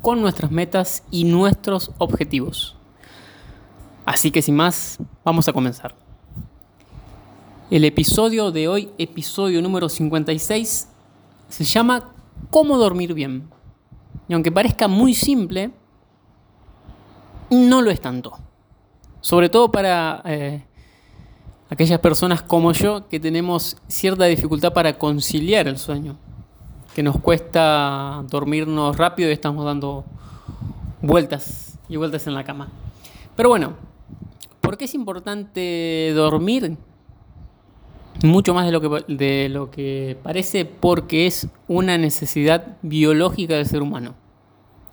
con nuestras metas y nuestros objetivos. Así que sin más, vamos a comenzar. El episodio de hoy, episodio número 56, se llama ¿Cómo dormir bien? Y aunque parezca muy simple, no lo es tanto. Sobre todo para eh, aquellas personas como yo que tenemos cierta dificultad para conciliar el sueño que nos cuesta dormirnos rápido y estamos dando vueltas y vueltas en la cama. Pero bueno, ¿por qué es importante dormir? Mucho más de lo, que, de lo que parece porque es una necesidad biológica del ser humano.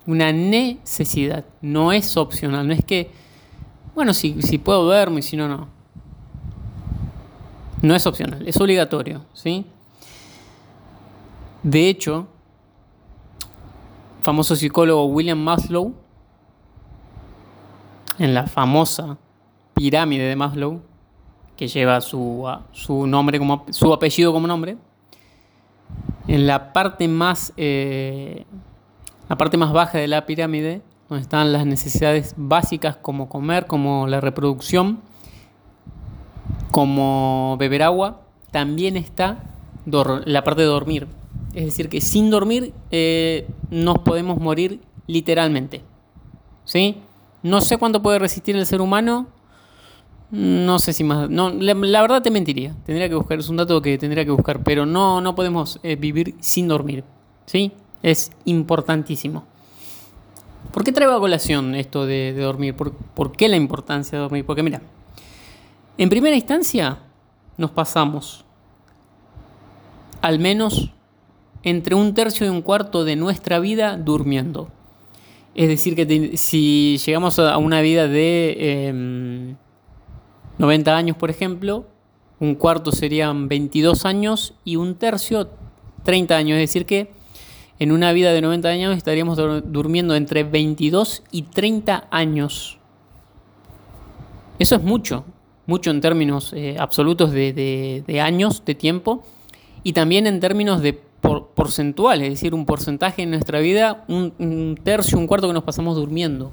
Una necesidad, no es opcional, no es que, bueno, si, si puedo duermo y si no, no. No es opcional, es obligatorio, ¿sí? De hecho, famoso psicólogo William Maslow, en la famosa pirámide de Maslow, que lleva su, su nombre como su apellido como nombre, en la parte más eh, la parte más baja de la pirámide, donde están las necesidades básicas como comer, como la reproducción, como beber agua, también está la parte de dormir. Es decir, que sin dormir eh, nos podemos morir literalmente. ¿Sí? No sé cuánto puede resistir el ser humano. No sé si más. No, la, verdad te mentiría. Tendría que buscar. Es un dato que tendría que buscar. Pero no, no podemos eh, vivir sin dormir. ¿Sí? Es importantísimo. ¿Por qué traigo a colación esto de, dormir? ¿Por, ¿Por qué la importancia de dormir? Porque mira, en primera instancia nos pasamos al menos entre un tercio y un cuarto de nuestra vida durmiendo. Es decir, que si llegamos a una vida de 90 em, años, por ejemplo, un cuarto serían 22 años y un tercio 30 años. Es decir, que en una vida de 90 años estaríamos durmiendo entre 22 y 30 años. Eso es mucho, mucho en términos eh, absolutos de, de años, de tiempo, y también en términos de por, porcentual, es decir, un porcentaje en nuestra vida, un, tercio, un cuarto que nos pasamos durmiendo.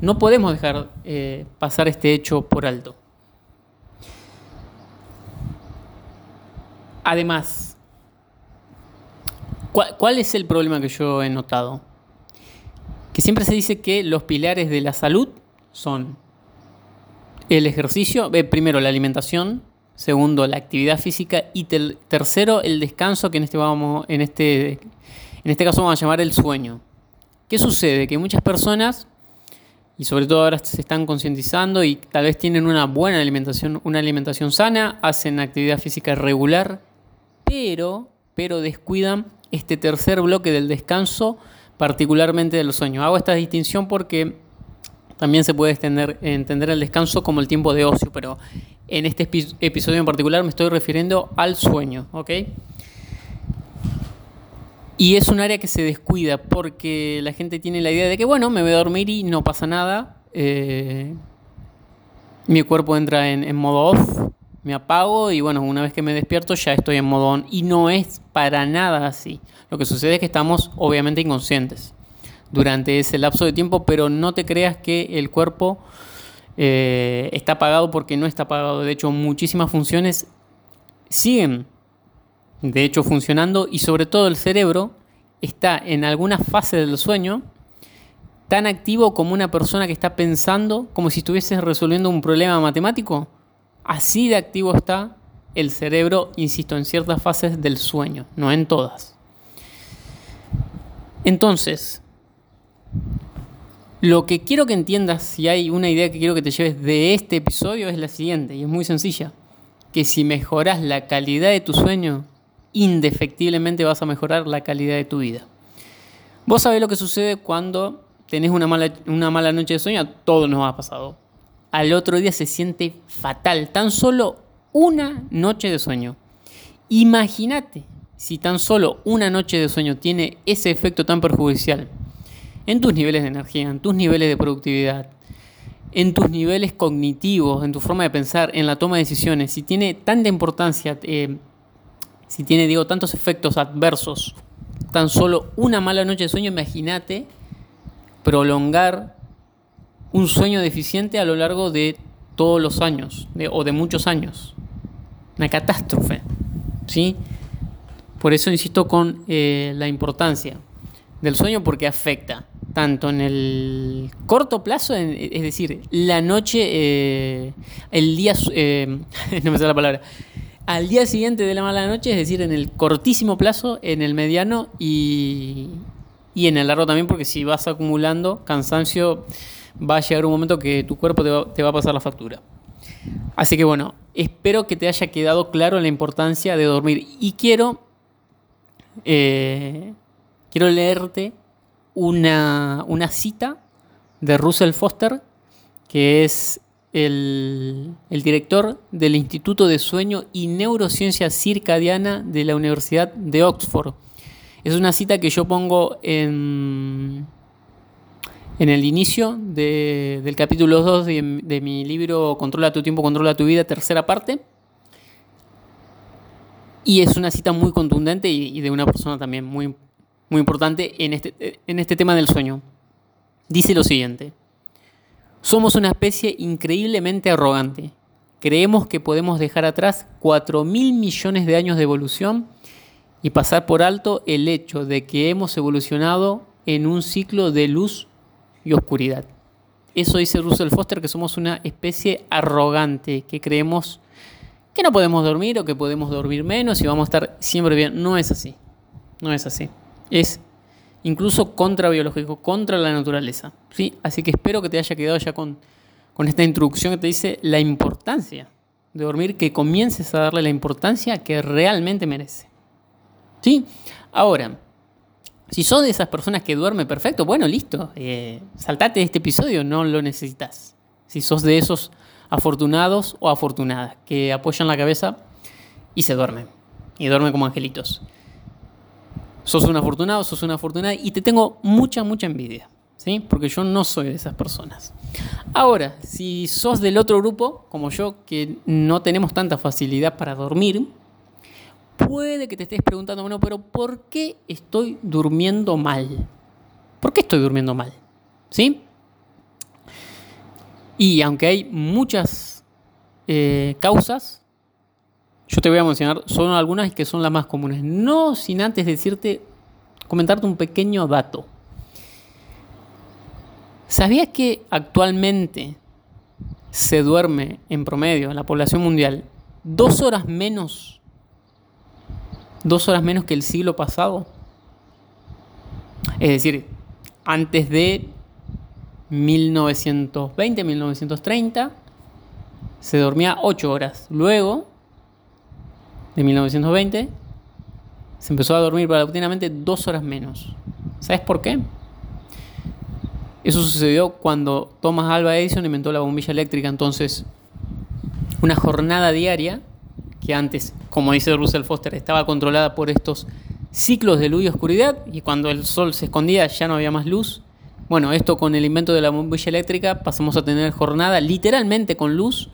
No podemos dejar eh, pasar este hecho por alto. Además, ¿cuál, es el problema que yo he notado? Que siempre se dice que los pilares de la salud son el ejercicio, eh, primero la alimentación, Segundo, la actividad física. Y tercero, el descanso, que en este, vamos, en, este, en este caso vamos a llamar el sueño. ¿Qué sucede? Que muchas personas, y sobre todo ahora se están concientizando y tal vez tienen una buena alimentación, una alimentación sana, hacen actividad física regular, pero, pero descuidan este tercer bloque del descanso, particularmente del sueño. Hago esta distinción porque también se puede extender, entender el descanso como el tiempo de ocio, pero en este episodio en particular me estoy refiriendo al sueño, ¿ok? Y es un área que se descuida porque la gente tiene la idea de que, bueno, me voy a dormir y no pasa nada. Eh, mi cuerpo entra en, en, modo off, me apago y, bueno, una vez que me despierto ya estoy en modo on. Y no es para nada así. Lo que sucede es que estamos obviamente inconscientes durante ese lapso de tiempo, pero no te creas que el cuerpo eh, está apagado porque no está apagado. De hecho, muchísimas funciones siguen, de hecho, funcionando y sobre todo el cerebro está en alguna fase del sueño tan activo como una persona que está pensando como si estuviese resolviendo un problema matemático. Así de activo está el cerebro, insisto, en ciertas fases del sueño, no en todas. Entonces, lo que quiero que entiendas, si hay una idea que quiero que te lleves de este episodio, es la siguiente, y es muy sencilla. Que si mejoras la calidad de tu sueño, indefectiblemente vas a mejorar la calidad de tu vida. Vos sabés lo que sucede cuando tenés una mala, una mala noche de sueño, a todos nos ha pasado. Al otro día se siente fatal, tan solo una noche de sueño. Imagínate si tan solo una noche de sueño tiene ese efecto tan perjudicial en tus niveles de energía, en tus niveles de productividad, en tus niveles cognitivos, en tu forma de pensar, en la toma de decisiones, si tiene tanta importancia, eh, si tiene, digo, tantos efectos adversos, tan solo una mala noche de sueño, imagínate prolongar un sueño deficiente a lo largo de todos los años, o de muchos años. Una catástrofe, ¿sí? Por eso insisto con eh, la importancia del sueño porque afecta tanto en el corto plazo, es decir, la noche, eh, el día, eh, no me sale la palabra, al día siguiente de la mala noche, es decir, en el cortísimo plazo, en el mediano y, y en el largo también, porque si vas acumulando cansancio, va a llegar un momento que tu cuerpo te va, te va a pasar la factura. Así que bueno, espero que te haya quedado claro la importancia de dormir y quiero eh, quiero leerte una, cita de Russell Foster, que es el, director del Instituto de Sueño y Neurociencia Circadiana de la Universidad de Oxford. Es una cita que yo pongo en, en el inicio del capítulo 2 de, de mi libro Controla tu tiempo, controla tu vida, tercera parte. Y es una cita muy contundente y, de una persona también muy, muy importante en este, en este tema del sueño. Dice lo siguiente. Somos una especie increíblemente arrogante. Creemos que podemos dejar atrás 4 mil millones de años de evolución y pasar por alto el hecho de que hemos evolucionado en un ciclo de luz y oscuridad. Eso dice Russell Foster, que somos una especie arrogante, que creemos que no podemos dormir o que podemos dormir menos y vamos a estar siempre bien. No es así. No es así. Es incluso contra biológico, contra la naturaleza. ¿sí? Así que espero que te haya quedado ya con, con esta introducción que te dice la importancia de dormir, que comiences a darle la importancia que realmente merece. ¿Sí? Ahora, si sos de esas personas que duerme perfecto, bueno, listo. Eh, saltate de este episodio, no lo necesitas. Si sos de esos afortunados o afortunadas, que apoyan la cabeza y se duermen. Y duermen como angelitos. Sos un afortunado, sos una afortunada y te tengo mucha, mucha envidia. ¿Sí? Porque yo no soy de esas personas. Ahora, si sos del otro grupo, como yo, que no tenemos tanta facilidad para dormir, puede que te estés preguntando, bueno, pero ¿por qué estoy durmiendo mal? ¿Por qué estoy durmiendo mal? ¿Sí? Y aunque hay muchas eh, causas, yo te voy a mencionar solo algunas que son las más comunes. No sin antes decirte, comentarte un pequeño dato. ¿Sabías que actualmente se duerme en promedio en la población mundial dos horas menos, dos horas menos que el siglo pasado? Es decir, antes de 1920, 1930, se dormía 8 horas. Luego, de 1920, se empezó a dormir paulatinamente 2 horas menos. ¿Sabes por qué? Eso sucedió cuando Thomas Alva Edison inventó la bombilla eléctrica. Entonces, una jornada diaria, que antes, como dice Russell Foster, estaba controlada por estos ciclos de luz y oscuridad, y cuando el sol se escondía ya no había más luz, bueno, esto con el invento de la bombilla eléctrica pasamos a tener jornada literalmente con luz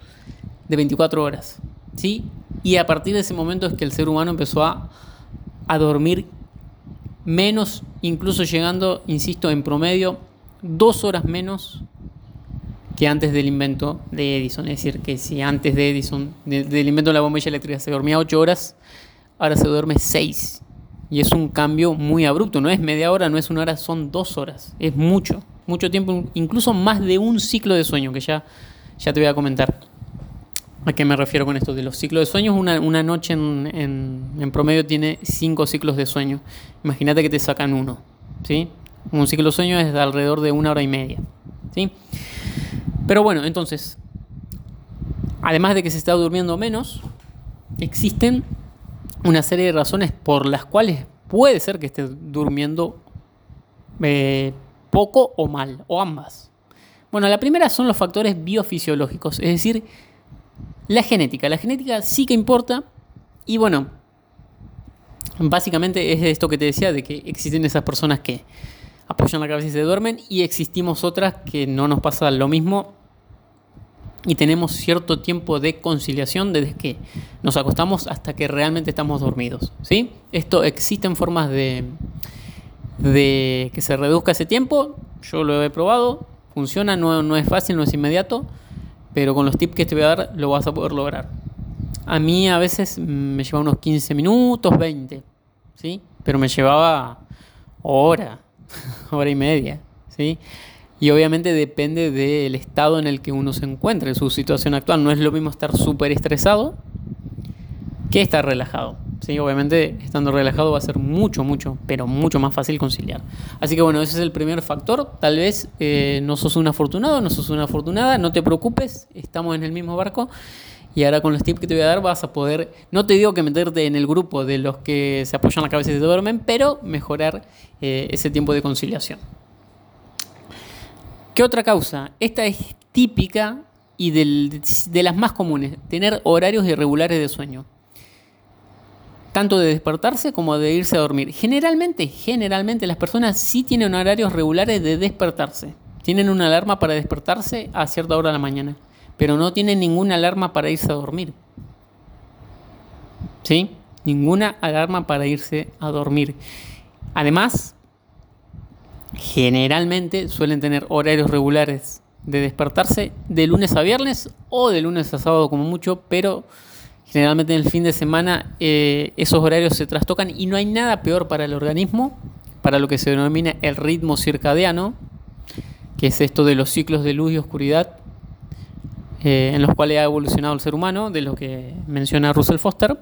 de 24 horas. ¿sí? Y a partir de ese momento es que el ser humano empezó a, a dormir menos, incluso llegando, insisto, en promedio, dos horas menos que antes del invento de Edison. Es decir, que si antes de Edison, del invento de la bombilla eléctrica, se dormía 8 horas, ahora se duerme 6. Y es un cambio muy abrupto, no es media hora, no es una hora, son dos horas. Es mucho, mucho tiempo, incluso más de un ciclo de sueño, que ya, ya te voy a comentar. ¿A qué me refiero con esto? De los ciclos de sueño, una, una noche en, en, promedio tiene cinco ciclos de sueño. Imagínate que te sacan uno. ¿sí? Un ciclo de sueño es de alrededor de una hora y media. ¿sí? Pero bueno, entonces, además de que se está durmiendo menos, existen una serie de razones por las cuales puede ser que esté durmiendo eh, poco o mal, o ambas. Bueno, la primera son los factores biofisiológicos, es decir, la genética. La genética sí que importa y bueno, básicamente es esto que te decía, de que existen esas personas que apoyan la cabeza y se duermen y existimos otras que no nos pasa lo mismo y tenemos cierto tiempo de conciliación desde que nos acostamos hasta que realmente estamos dormidos. ¿sí? Esto existen formas de, que se reduzca ese tiempo. Yo lo he probado, funciona, no, no es fácil, no es inmediato, pero con los tips que te voy a dar lo vas a poder lograr. A mí a veces me lleva unos 15 minutos, 20, ¿sí? pero me llevaba hora, hora y media. ¿sí? Y obviamente depende del estado en el que uno se encuentre, su situación actual. No es lo mismo estar súper estresado que estar relajado. ¿Sí? Obviamente estando relajado va a ser mucho, mucho, pero mucho más fácil conciliar. Así que bueno, ese es el primer factor. Tal vez eh, no sos un afortunado, no sos una afortunada, no te preocupes, estamos en el mismo barco. Y ahora con los tips que te voy a dar vas a poder, no te digo que meterte en el grupo de los que se apoyan la cabeza y se duermen, pero mejorar eh, ese tiempo de conciliación. ¿Qué otra causa? Esta es típica y de las más comunes, tener horarios irregulares de sueño. Tanto de despertarse como de irse a dormir. Generalmente, generalmente las personas sí tienen horarios regulares de despertarse. Tienen una alarma para despertarse a cierta hora de la mañana, pero no tienen ninguna alarma para irse a dormir. ¿Sí? Ninguna alarma para irse a dormir. Además, generalmente suelen tener horarios regulares de despertarse de lunes a viernes o de lunes a sábado como mucho, pero generalmente en el fin de semana eh, esos horarios se trastocan y no hay nada peor para el organismo, para lo que se denomina el ritmo circadiano, que es esto de los ciclos de luz y oscuridad, eh, en los cuales ha evolucionado el ser humano, de lo que menciona Russell Foster.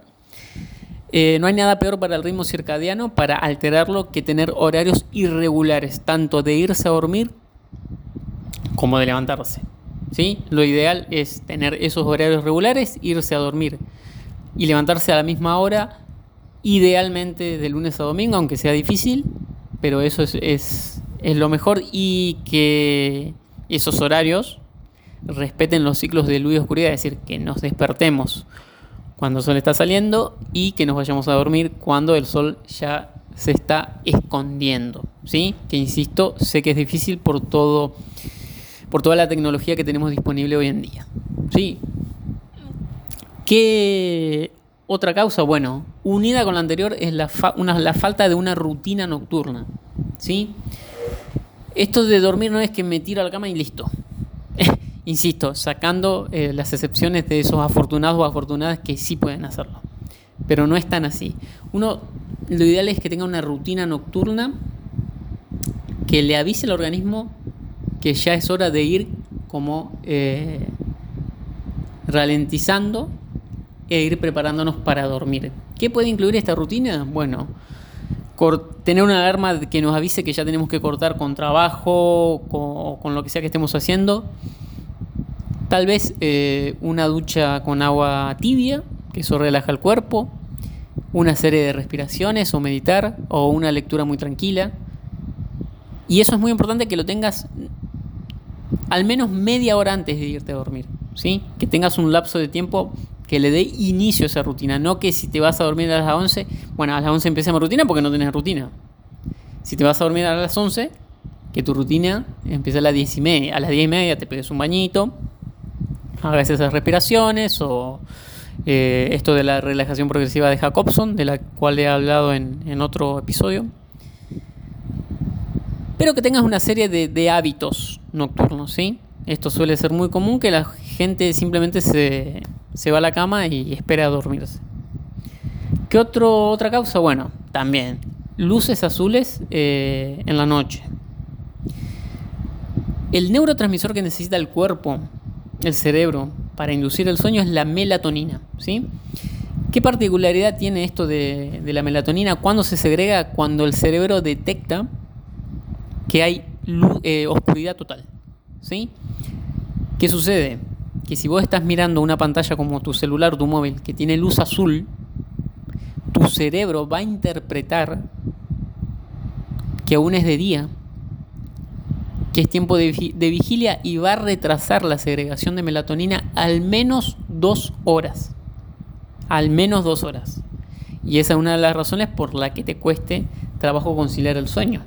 Eh, no hay nada peor para el ritmo circadiano, para alterarlo, que tener horarios irregulares, tanto de irse a dormir como de levantarse. ¿Sí? Lo ideal es tener esos horarios regulares, irse a dormir y levantarse a la misma hora, idealmente de lunes a domingo, aunque sea difícil, pero eso es, es, es lo mejor y que esos horarios respeten los ciclos de luz y oscuridad, es decir, que nos despertemos cuando el sol está saliendo y que nos vayamos a dormir cuando el sol ya se está escondiendo, ¿sí? Que insisto, sé que es difícil por todo por toda la tecnología que tenemos disponible hoy en día. ¿Sí? ¿Qué otra causa? Bueno, unida con la anterior es la, la falta de una rutina nocturna. ¿Sí? Esto de dormir no es que me tiro a la cama y listo. Insisto, sacando eh, las excepciones de esos afortunados o afortunadas que sí pueden hacerlo. Pero no es tan así. Uno, lo ideal es que tenga una rutina nocturna que le avise al organismo que ya es hora de ir como eh, ralentizando e ir preparándonos para dormir. ¿Qué puede incluir esta rutina? Bueno, tener una alarma que nos avise que ya tenemos que cortar con trabajo o con lo que sea que estemos haciendo Tal vez eh, una ducha con agua tibia, que eso relaja el cuerpo, una serie de respiraciones o meditar o una lectura muy tranquila. Y eso es muy importante que lo tengas al menos media hora antes de irte a dormir, ¿sí? Que tengas un lapso de tiempo que le dé inicio a esa rutina, no que si te vas a dormir a las 11, bueno, a las 11 empecemos rutina porque no tienes rutina. Si te vas a dormir a las 11, que tu rutina empiece a las 10 y media, a las 10 y media te pegues un bañito, hagas esas respiraciones o eh, esto de la relajación progresiva de Jacobson, de la cual he hablado en, otro episodio. Pero que tengas una serie de, hábitos nocturnos, ¿sí? Esto suele ser muy común que la gente simplemente se, va a la cama y espera a dormirse. ¿Qué otro, otra causa? Bueno, también luces azules eh, en la noche. El neurotransmisor que necesita el cuerpo el cerebro para inducir el sueño es la melatonina. ¿sí? ¿Qué particularidad tiene esto de, la melatonina? Cuando se segrega, cuando el cerebro detecta que hay eh, oscuridad total. ¿sí? ¿Qué sucede? Que si vos estás mirando una pantalla como tu celular o tu móvil que tiene luz azul, tu cerebro va a interpretar que aún es de día que es tiempo de, vigilia y va a retrasar la segregación de melatonina al menos dos horas. Al menos dos horas. Y esa es una de las razones por la que te cueste trabajo conciliar el sueño.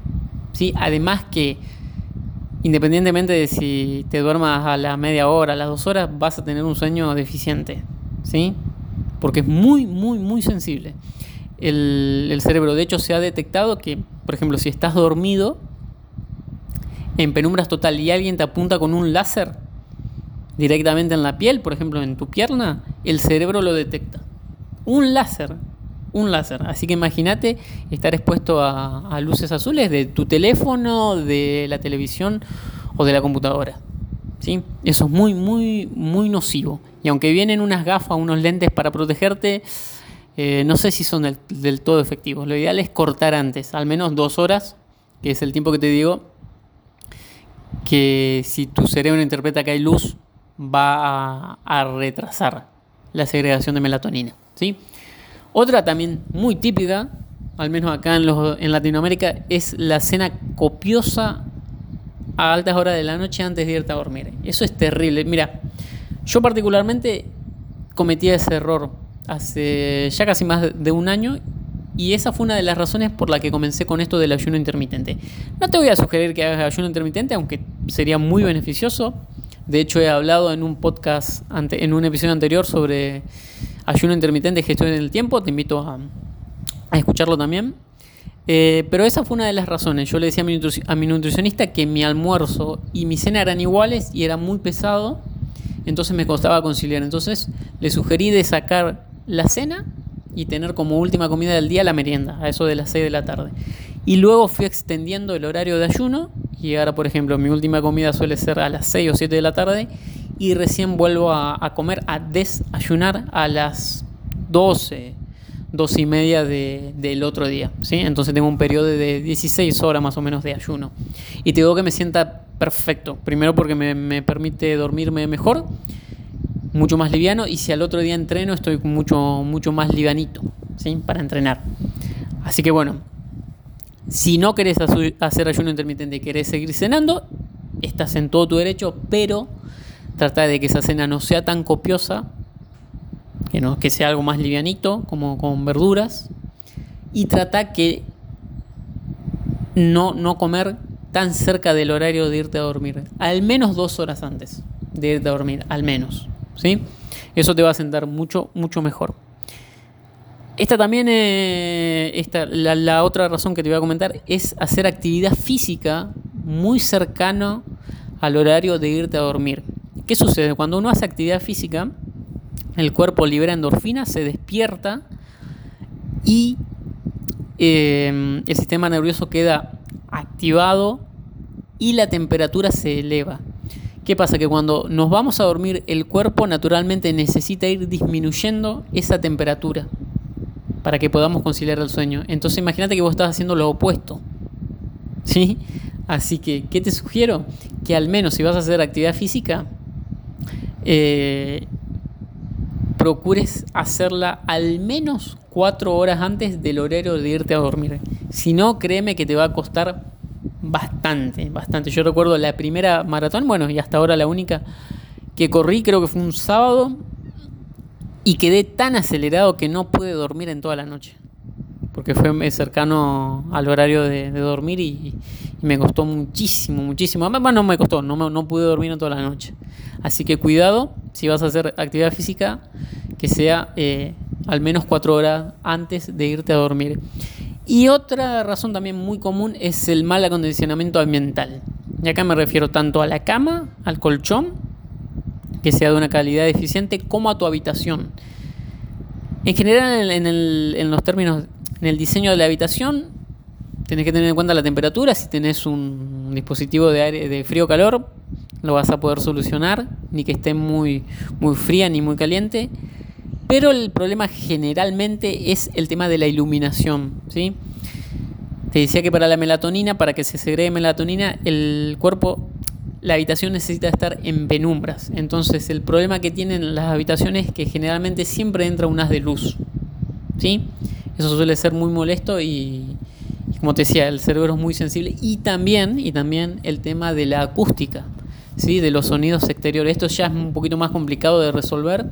¿Sí? Además que, independientemente de si te duermas a la media hora, a las dos horas, vas a tener un sueño deficiente. ¿Sí? Porque es muy, muy, muy sensible el, el cerebro. De hecho, se ha detectado que, por ejemplo, si estás dormido, en penumbras total y alguien te apunta con un láser directamente en la piel, por ejemplo en tu pierna, el cerebro lo detecta. Un láser, un láser. Así que imagínate estar expuesto a, luces azules de tu teléfono, de la televisión o de la computadora. ¿Sí? Eso es muy, muy, muy nocivo. Y aunque vienen unas gafas, unos lentes para protegerte, eh, no sé si son del, todo efectivos. Lo ideal es cortar antes, al menos dos horas, que es el tiempo que te digo, que si tu cerebro interpreta que hay luz, va a, retrasar la segregación de melatonina. ¿sí? Otra también muy típica, al menos acá en, en Latinoamérica, es la cena copiosa a altas horas de la noche antes de irte a dormir. Eso es terrible. Mira, yo particularmente cometí ese error hace ya casi más de un año y esa fue una de las razones por la que comencé con esto del ayuno intermitente. No te voy a sugerir que hagas ayuno intermitente, aunque sería muy beneficioso. De hecho, he hablado en un podcast, en un episodio anterior sobre ayuno intermitente gestión del tiempo. Te invito a, escucharlo también. Eh, pero esa fue una de las razones. Yo le decía a mi, nutricionista que mi almuerzo y mi cena eran iguales y era muy pesado. Entonces me costaba conciliar. Entonces le sugerí de sacar la cena y tener como última comida del día la merienda, a eso de las 6 de la tarde. Y luego fui extendiendo el horario de ayuno y ahora, por ejemplo, mi última comida suele ser a las 6 o 7 de la tarde y recién vuelvo a, comer, a desayunar a las 12, 12 y media del otro día. ¿sí? Entonces tengo un periodo de 16 horas más o menos de ayuno. Y te digo que me sienta perfecto. Primero porque me, me permite dormirme mejor mucho más liviano y si al otro día entreno estoy mucho, mucho más livianito ¿sí? para entrenar. Así que bueno, si no querés hacer ayuno intermitente y querés seguir cenando, estás en todo tu derecho, pero trata de que esa cena no sea tan copiosa, que, no, que sea algo más livianito, como con verduras, y trata que no, no comer tan cerca del horario de irte a dormir, al menos dos horas antes de irte a dormir, al menos. ¿sí? Eso te va a sentar mucho, mucho mejor. Esta también, eh, la, otra razón que te voy a comentar es hacer actividad física muy cercano al horario de irte a dormir. ¿Qué sucede? Cuando uno hace actividad física, el cuerpo libera endorfina, se despierta y eh, el sistema nervioso queda activado y la temperatura se eleva. ¿Qué pasa? Que cuando nos vamos a dormir, el cuerpo naturalmente necesita ir disminuyendo esa temperatura para que podamos conciliar el sueño. Entonces imagínate que vos estás haciendo lo opuesto. ¿Sí? Así que, ¿qué te sugiero? Que al menos si vas a hacer actividad física, eh, procures hacerla al menos cuatro horas antes del horario de irte a dormir. Si no, créeme que te va a costar bastante, bastante. Yo recuerdo la primera maratón, bueno, y hasta ahora la única que corrí, creo que fue un sábado, y quedé tan acelerado que no pude dormir en toda la noche. Porque fue cercano al horario de, dormir y, me costó muchísimo, muchísimo. Bueno, no me costó, no, no pude dormir en toda la noche. Así que cuidado, si vas a hacer actividad física, que sea eh, al menos cuatro horas antes de irte a dormir. Y otra razón también muy común es el mal acondicionamiento ambiental. Y acá me refiero tanto a la cama, al colchón, que sea de una calidad eficiente, como a tu habitación. En general, en, los términos, en el diseño de la habitación, tenés que tener en cuenta la temperatura. Si tenés un dispositivo de, aire, de frío calor, lo vas a poder solucionar, ni que esté muy, muy fría ni muy caliente. Pero el problema generalmente es el tema de la iluminación. ¿sí? Te decía que para la melatonina, para que se segregue melatonina, el cuerpo, la habitación necesita estar en penumbras. Entonces el problema que tienen las habitaciones es que generalmente siempre entra un haz de luz. ¿sí? Eso suele ser muy molesto y, Y como te decía, el cerebro es muy sensible. Y también, y también el tema de la acústica, ¿sí? de los sonidos exteriores. Esto ya es un poquito más complicado de resolver,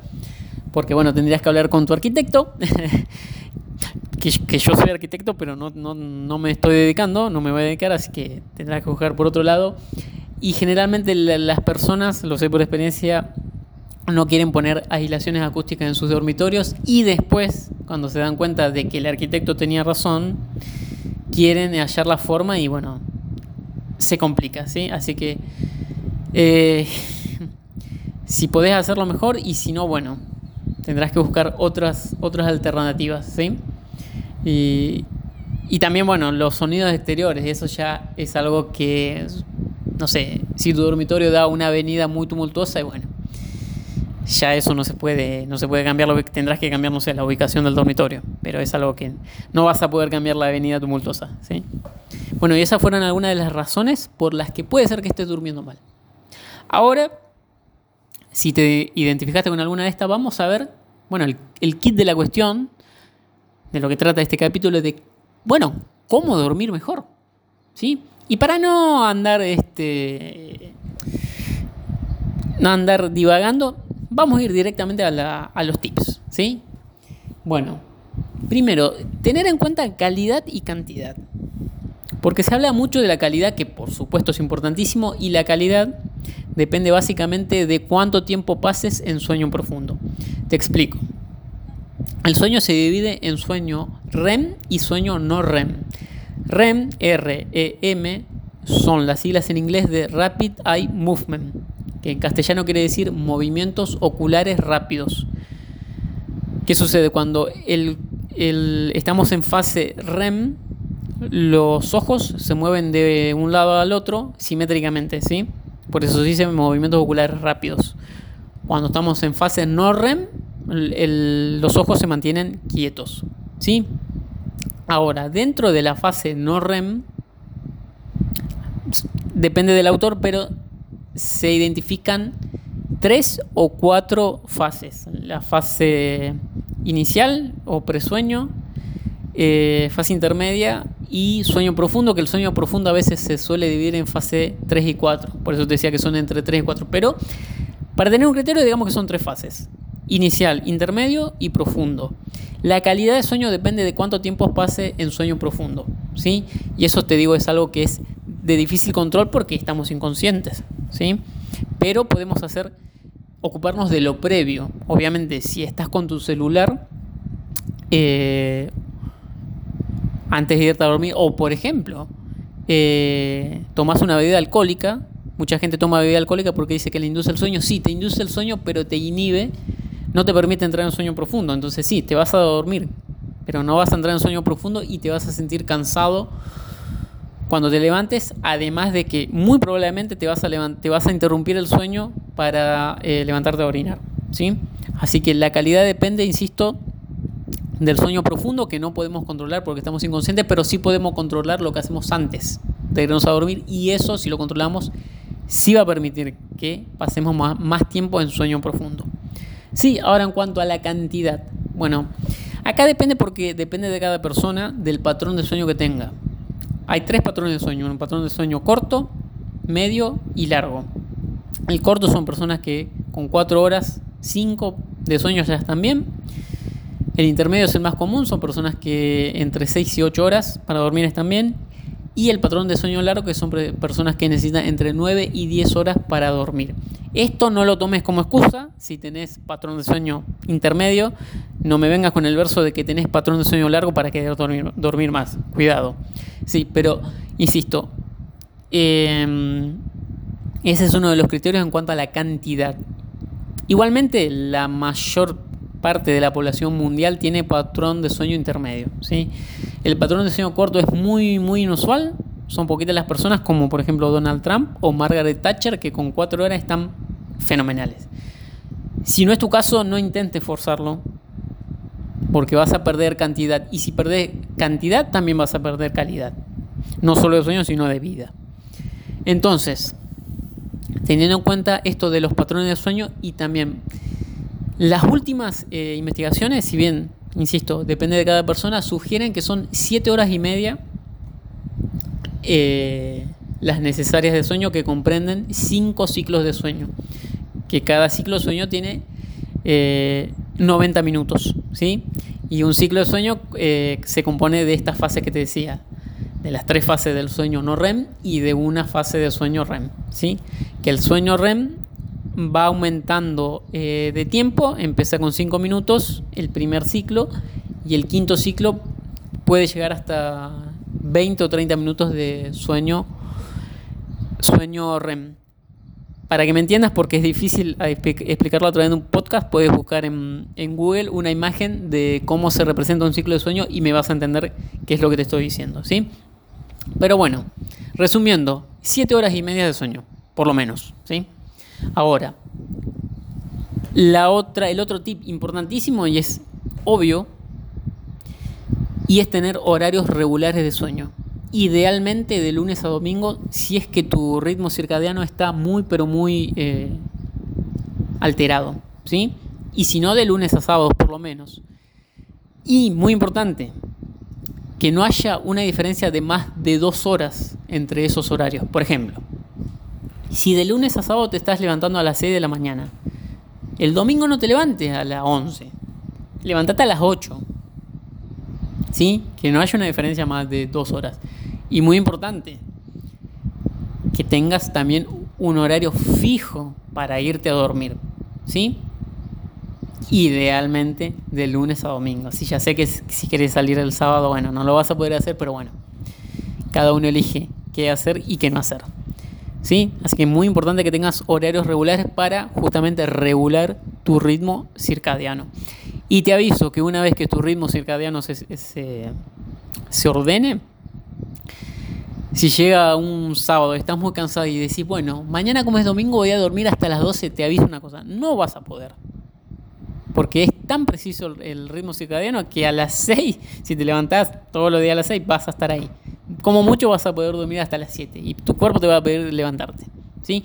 porque bueno, tendrías que hablar con tu arquitecto. que, que, yo soy arquitecto, pero no, no, no, me estoy dedicando, no me voy a dedicar, así que tendrás que buscar por otro lado. Y generalmente las personas, lo sé por experiencia, no quieren poner aislaciones acústicas en sus dormitorios y después, cuando se dan cuenta de que el arquitecto tenía razón, quieren hallar la forma y bueno, se complica, ¿sí? Así que eh, si podés hacerlo mejor y si no, bueno, tendrás que buscar otras, otras alternativas, ¿sí? Y, y también, bueno, los sonidos exteriores, eso ya es algo que, no sé, si tu dormitorio da una avenida muy tumultuosa y bueno, ya eso no se puede, no se puede cambiar, lo que tendrás que cambiar, no sé, la ubicación del dormitorio, pero es algo que no vas a poder cambiar la avenida tumultuosa, ¿sí? Bueno, y esas fueron algunas de las razones por las que puede ser que estés durmiendo mal. Ahora, si te identificaste con alguna de estas, vamos a ver, bueno, el, kit de la cuestión, de lo que trata este capítulo, de, bueno, cómo dormir mejor, ¿sí? Y para no andar, este, no andar divagando, Vamos a ir directamente a, los tips, ¿sí? Bueno, primero, tener en cuenta calidad y cantidad. Porque se habla mucho de la calidad, que por supuesto es importantísimo, y la calidad depende básicamente de cuánto tiempo pases en sueño profundo. Te explico. El sueño se divide en sueño REM y sueño no REM. REM, R-E-M, son las siglas en inglés de Rapid Eye Movement que en castellano quiere decir movimientos oculares rápidos. ¿Qué sucede? Cuando estamos en fase REM, los ojos se mueven de un lado al otro simétricamente, ¿sí? Por eso se dice movimientos oculares rápidos. Cuando estamos en fase no REM, los ojos se mantienen quietos, ¿sí? Ahora, dentro de la fase no REM, depende del autor, pero se identifican tres o cuatro fases. La fase inicial o presueño, eh, fase intermedia y sueño profundo, que el sueño profundo a veces se suele dividir en fase 3 y 4. Por eso te decía que son entre 3 y 4. Pero para tener un criterio digamos que son tres fases. Inicial, intermedio y profundo. La calidad de sueño depende de cuánto tiempo pase en sueño profundo. ¿sí? Y eso te digo es algo que es de difícil control porque estamos inconscientes. ¿sí? Pero podemos hacer, ocuparnos de lo previo. Obviamente, si estás con tu celular eh, antes de irte a dormir, o por ejemplo, eh, tomas una bebida alcohólica, mucha gente toma bebida alcohólica porque dice que le induce el sueño, sí, te induce el sueño, pero te inhibe, no te permite entrar en sueño profundo, entonces sí, te vas a dormir, pero no vas a entrar en sueño profundo y te vas a sentir cansado cuando te levantes, además de que muy probablemente te vas a, te vas a interrumpir el sueño para eh, levantarte a orinar. ¿sí? Así que la calidad depende, insisto, del sueño profundo que no podemos controlar porque estamos inconscientes, pero sí podemos controlar lo que hacemos antes de irnos a dormir y eso, si lo controlamos, sí va a permitir que pasemos más, tiempo en sueño profundo. Sí, ahora en cuanto a la cantidad. Bueno, acá depende porque depende de cada persona del patrón de sueño que tenga. Hay tres patrones de sueño, un patrón de sueño corto, medio y largo. El corto son personas que con 4 horas, 5 de sueño ya están bien. El intermedio es el más común, son personas que entre 6 y 8 horas para dormir están bien. Y el patrón de sueño largo, que son personas que necesitan entre 9 y 10 horas para dormir. Esto no lo tomes como excusa si tenés patrón de sueño intermedio. No me vengas con el verso de que tenés patrón de sueño largo para querer dormir, más. Cuidado. Sí, pero insisto, em, ese es uno de los criterios en cuanto a la cantidad. Igualmente, la mayor parte de la población mundial tiene patrón de sueño intermedio. ¿sí? El patrón de sueño corto es muy, muy inusual. Son poquitas las personas, como por ejemplo Donald Trump o Margaret Thatcher, que con cuatro horas están fenomenales. Si no es tu caso, no intentes forzarlo, porque vas a perder cantidad. Y si perdés cantidad, también vas a perder calidad. No solo de sueño, sino de vida. Entonces, teniendo en cuenta esto de los patrones de sueño y también las últimas eh, investigaciones, si bien, insisto, depende de cada persona, sugieren que son 7 horas y media eh, las necesarias de sueño que comprenden cinco ciclos de sueño, que cada ciclo de sueño tiene 90 minutos, ¿sí? Y un ciclo de sueño se compone de estas fases que te decía, de las tres fases del sueño no REM y de una fase de sueño REM, ¿sí? Que el sueño REM va aumentando eh, de tiempo, empieza con 5 minutos el primer ciclo y el quinto ciclo puede llegar hasta 20 o 30 minutos de sueño sueño REM. Para que me entiendas, porque es difícil explicarlo a través de un podcast, puedes buscar en, en, Google una imagen de cómo se representa un ciclo de sueño y me vas a entender qué es lo que te estoy diciendo, ¿sí? Pero bueno, resumiendo, 7 horas y media de sueño, por lo menos, ¿sí? Ahora, la otra, el otro tip importantísimo y es obvio, y es tener horarios regulares de sueño. Idealmente de lunes a domingo, si es que tu ritmo circadiano está muy, pero muy eh, alterado, ¿sí? Y si no, de lunes a sábado por lo menos. Y muy importante, que no haya una diferencia de más de dos horas entre esos horarios. Por ejemplo, si de lunes a sábado te estás levantando a las 6 de la mañana, el domingo no te levantes a las 11, levantate a las 8. ¿Sí? Que no haya una diferencia más de dos horas. Y muy importante, que tengas también un horario fijo para irte a dormir. ¿Sí? idealmente de lunes a domingo. Si ya sé que si quieres salir el sábado, bueno, no lo vas a poder hacer, pero bueno, cada uno elige qué hacer y qué no hacer. ¿Sí? Así que es muy importante que tengas horarios regulares para justamente regular tu ritmo circadiano. Y te aviso que una vez que tu ritmo circadiano se, se, ordene, si llega un sábado, estás muy cansado y decís, bueno, mañana como es domingo voy a dormir hasta las 12, te aviso una cosa, no vas a poder porque es tan preciso el ritmo circadiano que a las 6, si te levantás todos los días a las 6, vas a estar ahí. Como mucho vas a poder dormir hasta las 7 y tu cuerpo te va a pedir levantarte. ¿sí?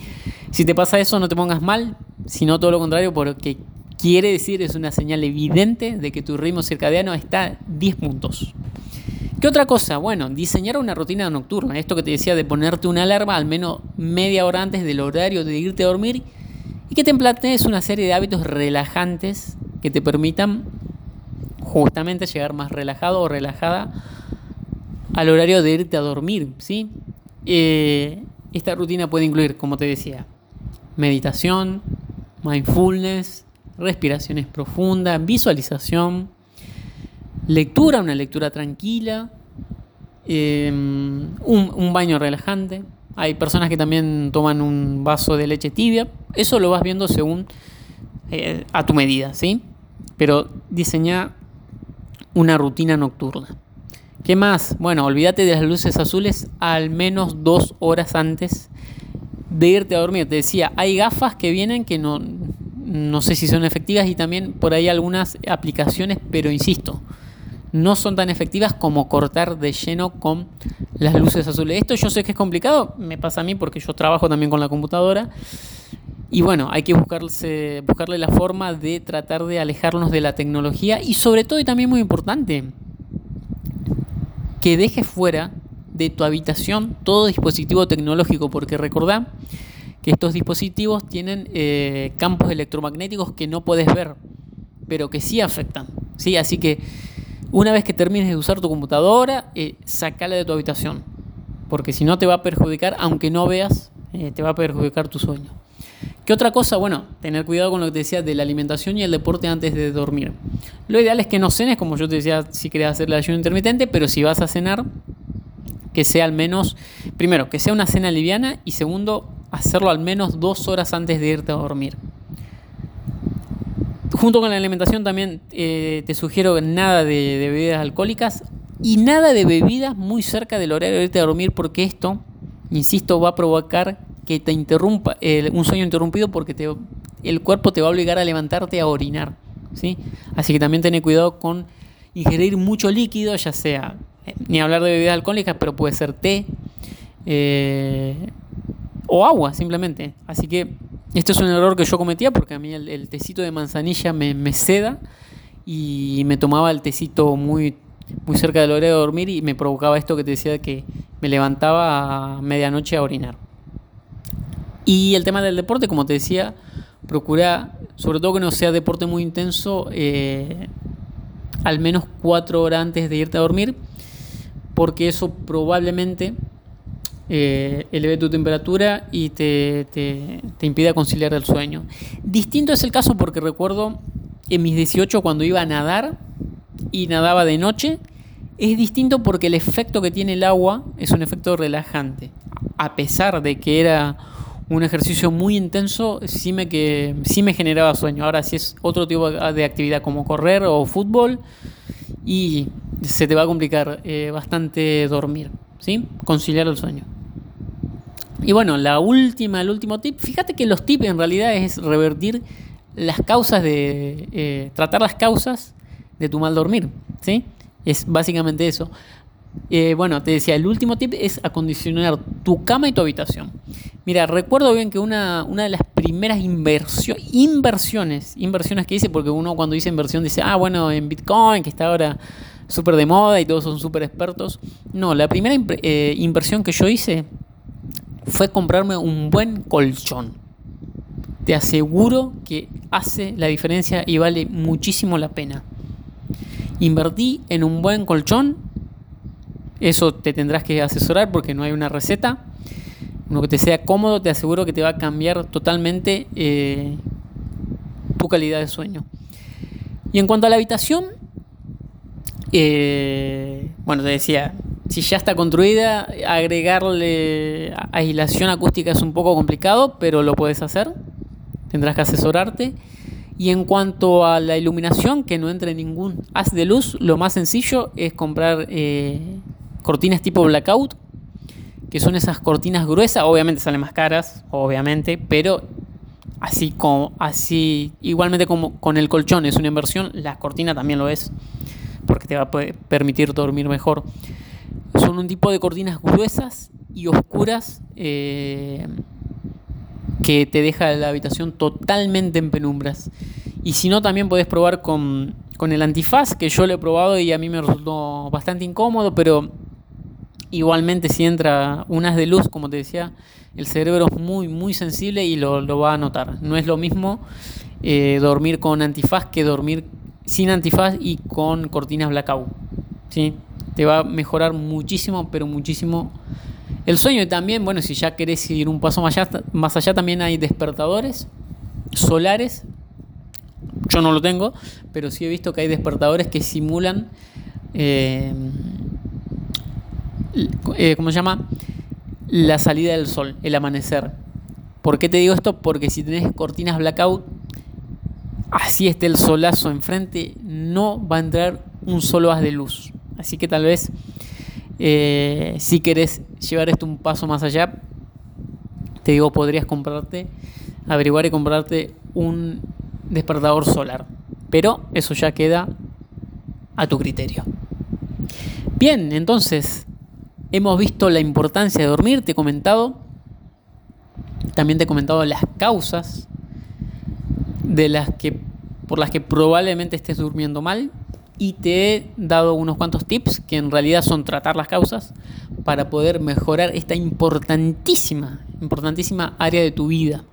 Si te pasa eso, no te pongas mal, sino todo lo contrario, porque quiere decir, es una señal evidente de que tu ritmo circadiano está 10 puntos. ¿Qué otra cosa? Bueno, diseñar una rutina nocturna. Esto que te decía de ponerte una alarma al menos media hora antes del horario de irte a dormir y que te plantees una serie de hábitos relajantes que te permitan justamente llegar más relajado o relajada al horario de irte a dormir, ¿sí? Eh, esta rutina puede incluir, como te decía, meditación, mindfulness, respiraciones profundas, visualización, lectura, una lectura tranquila, em, un baño relajante, hay personas que también toman un vaso de leche tibia. Eso lo vas viendo según eh, a tu medida, ¿sí? Pero diseña una rutina nocturna. ¿Qué más? Bueno, olvídate de las luces azules al menos dos horas antes de irte a dormir. Te decía, hay gafas que vienen que no, no sé si son efectivas y también por ahí algunas aplicaciones, pero insisto, no son tan efectivas como cortar de lleno con las luces azules. Esto yo sé que es complicado, me pasa a mí porque yo trabajo también con la computadora. Y bueno, hay que buscarse, buscarle la forma de tratar de alejarnos de la tecnología y sobre todo y también muy importante, que dejes fuera de tu habitación todo dispositivo tecnológico, porque recordá que estos dispositivos tienen eh, campos electromagnéticos que no puedes ver, pero que sí afectan. ¿sí? Así que una vez que termines de usar tu computadora, eh, sacala de tu habitación. Porque si no te va a perjudicar, aunque no veas, eh, te va a perjudicar tu sueño. ¿Qué otra cosa? Bueno, tener cuidado con lo que te decía de la alimentación y el deporte antes de dormir. Lo ideal es que no cenes, como yo te decía, si querés hacer la ayuno intermitente, pero si vas a cenar, que sea al menos, primero, que sea una cena liviana y segundo, hacerlo al menos dos horas antes de irte a dormir. Junto con la alimentación también eh, te sugiero nada de, bebidas alcohólicas y nada de bebidas muy cerca del horario de irte a dormir porque esto, insisto, va a provocar que te interrumpa un sueño interrumpido porque te, el cuerpo te va a obligar a levantarte a orinar. ¿sí? Así que también ten cuidado con ingerir mucho líquido, ya sea, eh, ni hablar de bebidas alcohólicas, pero puede ser té eh, o agua simplemente. Así que este es un error que yo cometía porque a mí el, tecito de manzanilla me, seda y me tomaba el tecito muy muy cerca del horario de dormir y me provocaba esto que te decía que me levantaba a medianoche a orinar. Y el tema del deporte, como te decía, procura, sobre todo que no sea deporte muy intenso, eh, al menos cuatro horas antes de irte a dormir, porque eso probablemente eh, eleve tu temperatura y te, te, te impida conciliar el sueño. Distinto es el caso porque recuerdo en mis 18 cuando iba a nadar y nadaba de noche, es distinto porque el efecto que tiene el agua es un efecto relajante. A pesar de que era un ejercicio muy intenso, sí me, que, sí me generaba sueño. Ahora si es otro tipo de actividad como correr o fútbol y se te va a complicar eh, bastante dormir, ¿sí? Conciliar el sueño. Y bueno, la última, el último tip, fíjate que los tips en realidad es revertir las causas de, eh, tratar las causas de tu mal dormir, ¿sí? Es básicamente eso. Eh, bueno, te decía, el último tip es acondicionar tu cama y tu habitación. Mira, recuerdo bien que una, una de las primeras inversiones, inversiones que hice, porque uno cuando dice inversión dice, ah, bueno, en Bitcoin, que está ahora súper de moda y todos son súper expertos. No, la primera eh, inversión que yo hice fue comprarme un buen colchón. Te aseguro que hace la diferencia y vale muchísimo la pena. Invertí en un buen colchón eso te tendrás que asesorar porque no hay una receta. Uno que te sea cómodo, te aseguro que te va a cambiar totalmente eh, tu calidad de sueño. Y en cuanto a la habitación, eh, bueno, te decía, si ya está construida, agregarle aislación acústica es un poco complicado, pero lo puedes hacer. Tendrás que asesorarte. Y en cuanto a la iluminación, que no entre ningún haz de luz, lo más sencillo es comprar eh, cortinas tipo blackout, que son esas cortinas gruesas, obviamente salen más caras, obviamente, pero así como así igualmente como con el colchón es una inversión, la cortina también lo es, porque te va a permitir dormir mejor. Son un tipo de cortinas gruesas y oscuras eh, que te deja la habitación totalmente en penumbras. Y si no, también puedes probar con, con el antifaz, que yo lo he probado y a mí me resultó bastante incómodo, pero Igualmente si entra unas de luz, como te decía, el cerebro es muy, muy sensible y lo, va a notar. No es lo mismo eh, dormir con antifaz que dormir sin antifaz y con cortinas blackout. ¿sí? Te va a mejorar muchísimo, pero muchísimo el sueño. Y también, bueno, si ya querés ir un paso más allá, más allá también hay despertadores solares. Yo no lo tengo, pero sí he visto que hay despertadores que simulan... Eh, eh, ¿cómo se llama? La salida del sol, el amanecer. ¿Por qué te digo esto? Porque si tenés cortinas blackout, así esté el solazo enfrente, no va a entrar un solo haz de luz. Así que tal vez, eh, si querés llevar esto un paso más allá, te digo, podrías comprarte, averiguar y comprarte un despertador solar. Pero eso ya queda a tu criterio. Bien, entonces Hemos visto la importancia de dormir, te he comentado. También te he comentado las causas de las que, por las que probablemente estés durmiendo mal. Y te he dado unos cuantos tips que en realidad son tratar las causas para poder mejorar esta importantísima, importantísima área de tu vida.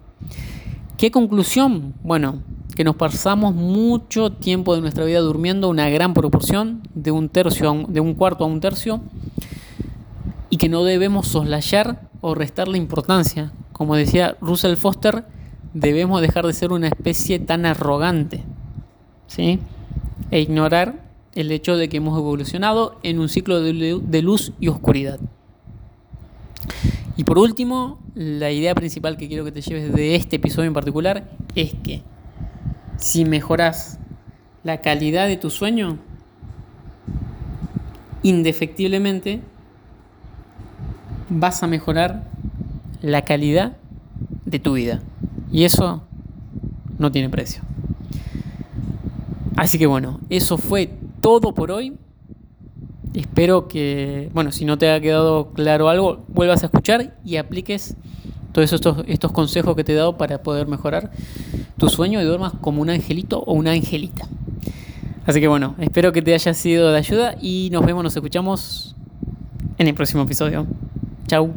¿Qué conclusión? Bueno, que nos pasamos mucho tiempo de nuestra vida durmiendo, una gran proporción, de un tercio, de un cuarto a un tercio, y que no debemos soslayar o restarle importancia. Como decía Russell Foster, debemos dejar de ser una especie tan arrogante ¿sí? e ignorar el hecho de que hemos evolucionado en un ciclo de luz y oscuridad. Y por último, la idea principal que quiero que te lleves de este episodio en particular es que si mejoras la calidad de tu sueño, indefectiblemente vas a mejorar la calidad de tu vida. Y eso no tiene precio. Así que bueno, eso fue todo por hoy. Espero que, bueno, si no te ha quedado claro algo, vuelvas a escuchar y apliques todos estos, estos consejos que te he dado para poder mejorar tu sueño y duermas como un angelito o una angelita. Así que bueno, espero que te haya sido de ayuda y nos vemos, nos escuchamos en el próximo episodio. Châu